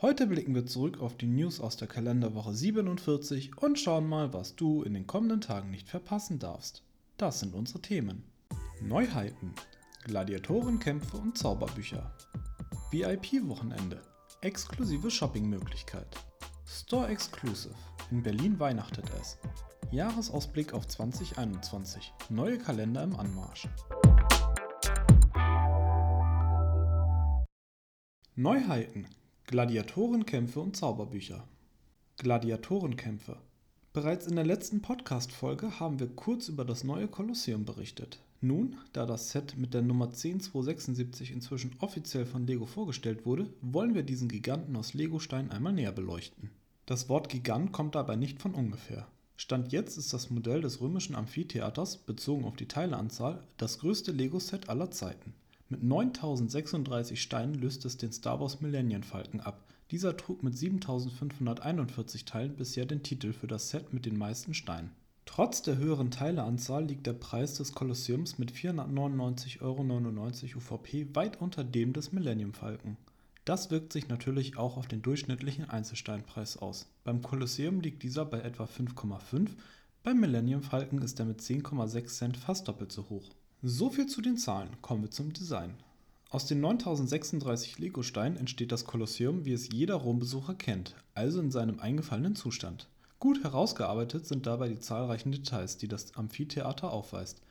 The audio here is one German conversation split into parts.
Heute blicken wir zurück auf die News aus der Kalenderwoche 47 und schauen mal, was du in den kommenden Tagen nicht verpassen darfst. Das sind unsere Themen. Neuheiten, Gladiatorenkämpfe und Zauberbücher. VIP-Wochenende, exklusive Shoppingmöglichkeit. Store Exclusive, in Berlin weihnachtet es. Jahresausblick auf 2021, neue Kalender im Anmarsch. Neuheiten, Gladiatorenkämpfe und Zauberbücher. Gladiatorenkämpfe. Bereits in der letzten Podcast-Folge haben wir kurz über das neue Kolosseum berichtet. Nun, da das Set mit der Nummer 10276 inzwischen offiziell von Lego vorgestellt wurde, wollen wir diesen Giganten aus Legostein einmal näher beleuchten. Das Wort Gigant kommt dabei nicht von ungefähr. Stand jetzt ist das Modell des römischen Amphitheaters, bezogen auf die Teileanzahl, das größte Lego-Set aller Zeiten. Mit 9036 Steinen löst es den Star Wars Millennium Falcon ab. Dieser trug mit 7541 Teilen bisher den Titel für das Set mit den meisten Steinen. Trotz der höheren Teileanzahl liegt der Preis des Kolosseums mit 499,99 Euro UVP weit unter dem des Millennium Falcon. Das wirkt sich natürlich auch auf den durchschnittlichen Einzelsteinpreis aus. Beim Kolosseum liegt dieser bei etwa 5,5, beim Millennium Falcon ist er mit 10,6 Cent fast doppelt so hoch. So viel zu den Zahlen, kommen wir zum Design. Aus den 9036 Lego-Steinen entsteht das Kolosseum, wie es jeder Rombesucher kennt, also in seinem eingefallenen Zustand. Gut herausgearbeitet sind dabei die zahlreichen Details, die das Amphitheater aufweist.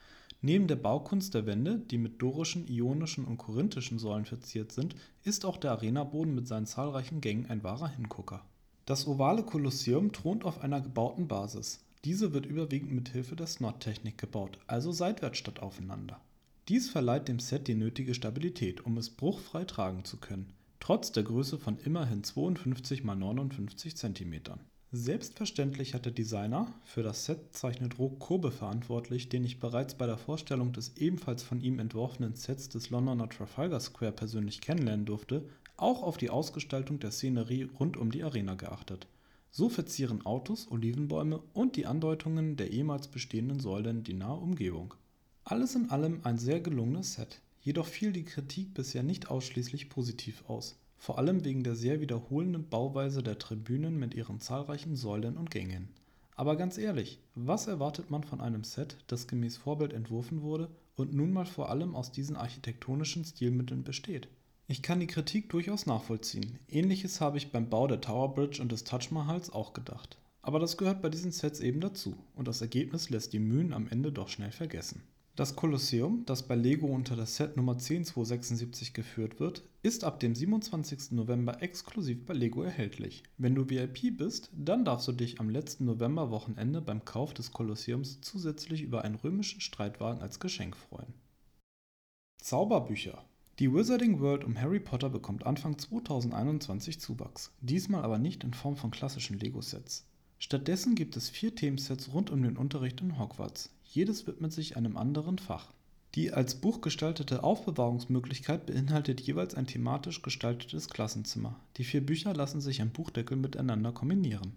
Neben der Baukunst der Wände, die mit dorischen, ionischen und korinthischen Säulen verziert sind, ist auch der Arenaboden mit seinen zahlreichen Gängen ein wahrer Hingucker. Das ovale Kolosseum thront auf einer gebauten Basis. Diese wird überwiegend mit Hilfe der Snot-Technik gebaut, also seitwärts statt aufeinander. Dies verleiht dem Set die nötige Stabilität, um es bruchfrei tragen zu können, trotz der Größe von immerhin 52 x 59 cm. Selbstverständlich hat der Designer, für das Set zeichnet Roh Kurbe verantwortlich, den ich bereits bei der Vorstellung des ebenfalls von ihm entworfenen Sets des Londoner Trafalgar Square persönlich kennenlernen durfte, auch auf die Ausgestaltung der Szenerie rund um die Arena geachtet so verzieren Autos, Olivenbäume und die Andeutungen der ehemals bestehenden Säulen die nahe Umgebung. Alles in allem ein sehr gelungenes Set, jedoch fiel die Kritik bisher nicht ausschließlich positiv aus, vor allem wegen der sehr wiederholenden Bauweise der Tribünen mit ihren zahlreichen Säulen und Gängen. Aber ganz ehrlich, was erwartet man von einem Set, das gemäß Vorbild entworfen wurde und nun mal vor allem aus diesen architektonischen Stilmitteln besteht? Ich kann die Kritik durchaus nachvollziehen. Ähnliches habe ich beim Bau der Tower Bridge und des Taj Mahals auch gedacht. Aber das gehört bei diesen Sets eben dazu und das Ergebnis lässt die Mühen am Ende doch schnell vergessen. Das Kolosseum, das bei Lego unter das Set Nummer 10276 geführt wird, ist ab dem 27. November exklusiv bei Lego erhältlich. Wenn du VIP bist, dann darfst du dich am letzten Novemberwochenende beim Kauf des Kolosseums zusätzlich über einen römischen Streitwagen als Geschenk freuen. Zauberbücher die Wizarding World um Harry Potter bekommt Anfang 2021 Zuwachs, diesmal aber nicht in Form von klassischen Lego-Sets. Stattdessen gibt es vier Themensets rund um den Unterricht in Hogwarts. Jedes widmet sich einem anderen Fach. Die als Buch gestaltete Aufbewahrungsmöglichkeit beinhaltet jeweils ein thematisch gestaltetes Klassenzimmer. Die vier Bücher lassen sich am Buchdeckel miteinander kombinieren.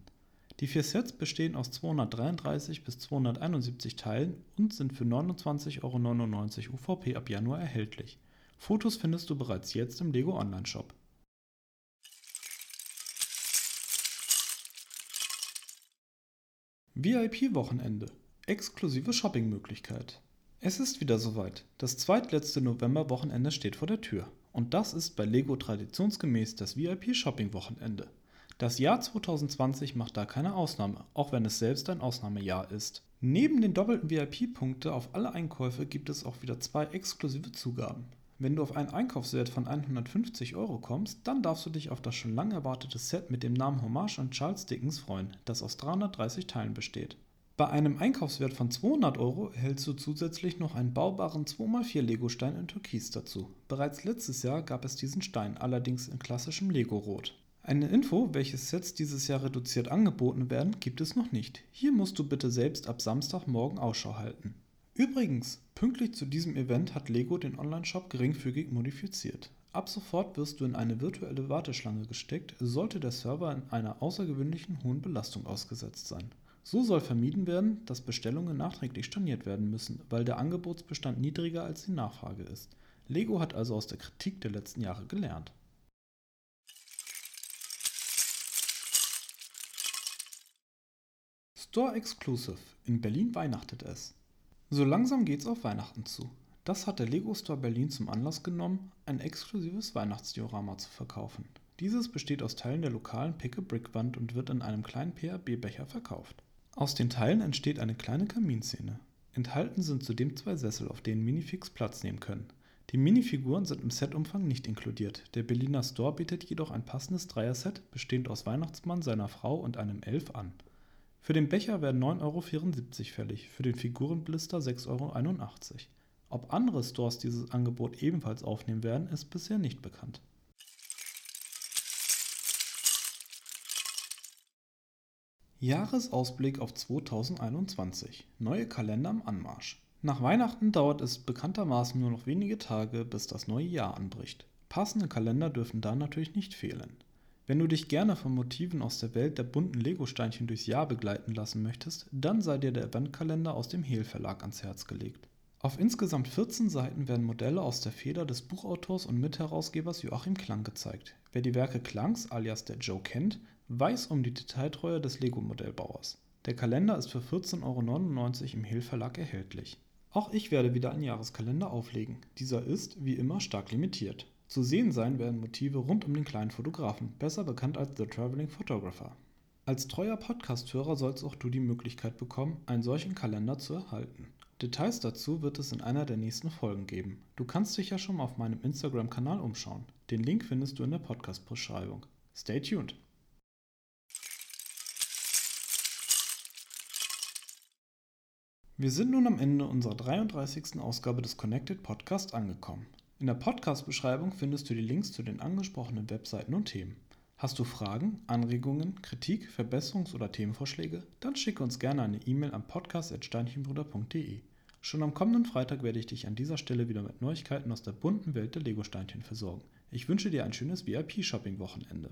Die vier Sets bestehen aus 233 bis 271 Teilen und sind für 29,99 Euro UVP ab Januar erhältlich. Fotos findest du bereits jetzt im Lego Online Shop. VIP-Wochenende. Exklusive Shoppingmöglichkeit. Es ist wieder soweit. Das zweitletzte November-Wochenende steht vor der Tür. Und das ist bei Lego traditionsgemäß das VIP-Shopping-Wochenende. Das Jahr 2020 macht da keine Ausnahme, auch wenn es selbst ein Ausnahmejahr ist. Neben den doppelten VIP-Punkte auf alle Einkäufe gibt es auch wieder zwei exklusive Zugaben. Wenn du auf einen Einkaufswert von 150 Euro kommst, dann darfst du dich auf das schon lange erwartete Set mit dem Namen Hommage an Charles Dickens freuen, das aus 330 Teilen besteht. Bei einem Einkaufswert von 200 Euro erhältst du zusätzlich noch einen baubaren 2x4 Lego-Stein in Türkis dazu. Bereits letztes Jahr gab es diesen Stein, allerdings in klassischem Lego-Rot. Eine Info, welche Sets dieses Jahr reduziert angeboten werden, gibt es noch nicht. Hier musst du bitte selbst ab Samstagmorgen Ausschau halten. Übrigens, pünktlich zu diesem Event hat Lego den Online-Shop geringfügig modifiziert. Ab sofort wirst du in eine virtuelle Warteschlange gesteckt, sollte der Server in einer außergewöhnlichen hohen Belastung ausgesetzt sein. So soll vermieden werden, dass Bestellungen nachträglich storniert werden müssen, weil der Angebotsbestand niedriger als die Nachfrage ist. Lego hat also aus der Kritik der letzten Jahre gelernt. Store Exclusive. In Berlin weihnachtet es. So langsam geht's auf Weihnachten zu. Das hat der Lego Store Berlin zum Anlass genommen, ein exklusives Weihnachtsdiorama zu verkaufen. Dieses besteht aus Teilen der lokalen Pick-a-Brick-Wand und wird in einem kleinen PAB-Becher verkauft. Aus den Teilen entsteht eine kleine Kaminszene. Enthalten sind zudem zwei Sessel, auf denen Minifix Platz nehmen können. Die Minifiguren sind im Setumfang nicht inkludiert. Der Berliner Store bietet jedoch ein passendes Dreier-Set, bestehend aus Weihnachtsmann, seiner Frau und einem Elf an. Für den Becher werden 9,74 Euro fällig, für den Figurenblister 6,81 Euro. Ob andere Stores dieses Angebot ebenfalls aufnehmen werden, ist bisher nicht bekannt. Jahresausblick auf 2021. Neue Kalender am Anmarsch. Nach Weihnachten dauert es bekanntermaßen nur noch wenige Tage, bis das neue Jahr anbricht. Passende Kalender dürfen da natürlich nicht fehlen. Wenn du dich gerne von Motiven aus der Welt der bunten Lego-Steinchen durchs Jahr begleiten lassen möchtest, dann sei dir der Eventkalender aus dem Hehl Verlag ans Herz gelegt. Auf insgesamt 14 Seiten werden Modelle aus der Feder des Buchautors und Mitherausgebers Joachim Klang gezeigt. Wer die Werke Klangs alias der Joe kennt, weiß um die Detailtreue des Lego-Modellbauers. Der Kalender ist für 14,99 Euro im Hehl Verlag erhältlich. Auch ich werde wieder einen Jahreskalender auflegen. Dieser ist, wie immer, stark limitiert. Zu sehen sein werden Motive rund um den kleinen Fotografen, besser bekannt als The Traveling Photographer. Als treuer Podcast-Hörer sollst auch du die Möglichkeit bekommen, einen solchen Kalender zu erhalten. Details dazu wird es in einer der nächsten Folgen geben. Du kannst dich ja schon mal auf meinem Instagram-Kanal umschauen. Den Link findest du in der Podcast-Beschreibung. Stay tuned! Wir sind nun am Ende unserer 33. Ausgabe des Connected Podcast angekommen. In der Podcast-Beschreibung findest du die Links zu den angesprochenen Webseiten und Themen. Hast du Fragen, Anregungen, Kritik, Verbesserungs- oder Themenvorschläge? Dann schicke uns gerne eine E-Mail an podcast.steinchenbruder.de. Schon am kommenden Freitag werde ich dich an dieser Stelle wieder mit Neuigkeiten aus der bunten Welt der Lego-Steinchen versorgen. Ich wünsche dir ein schönes VIP-Shopping-Wochenende.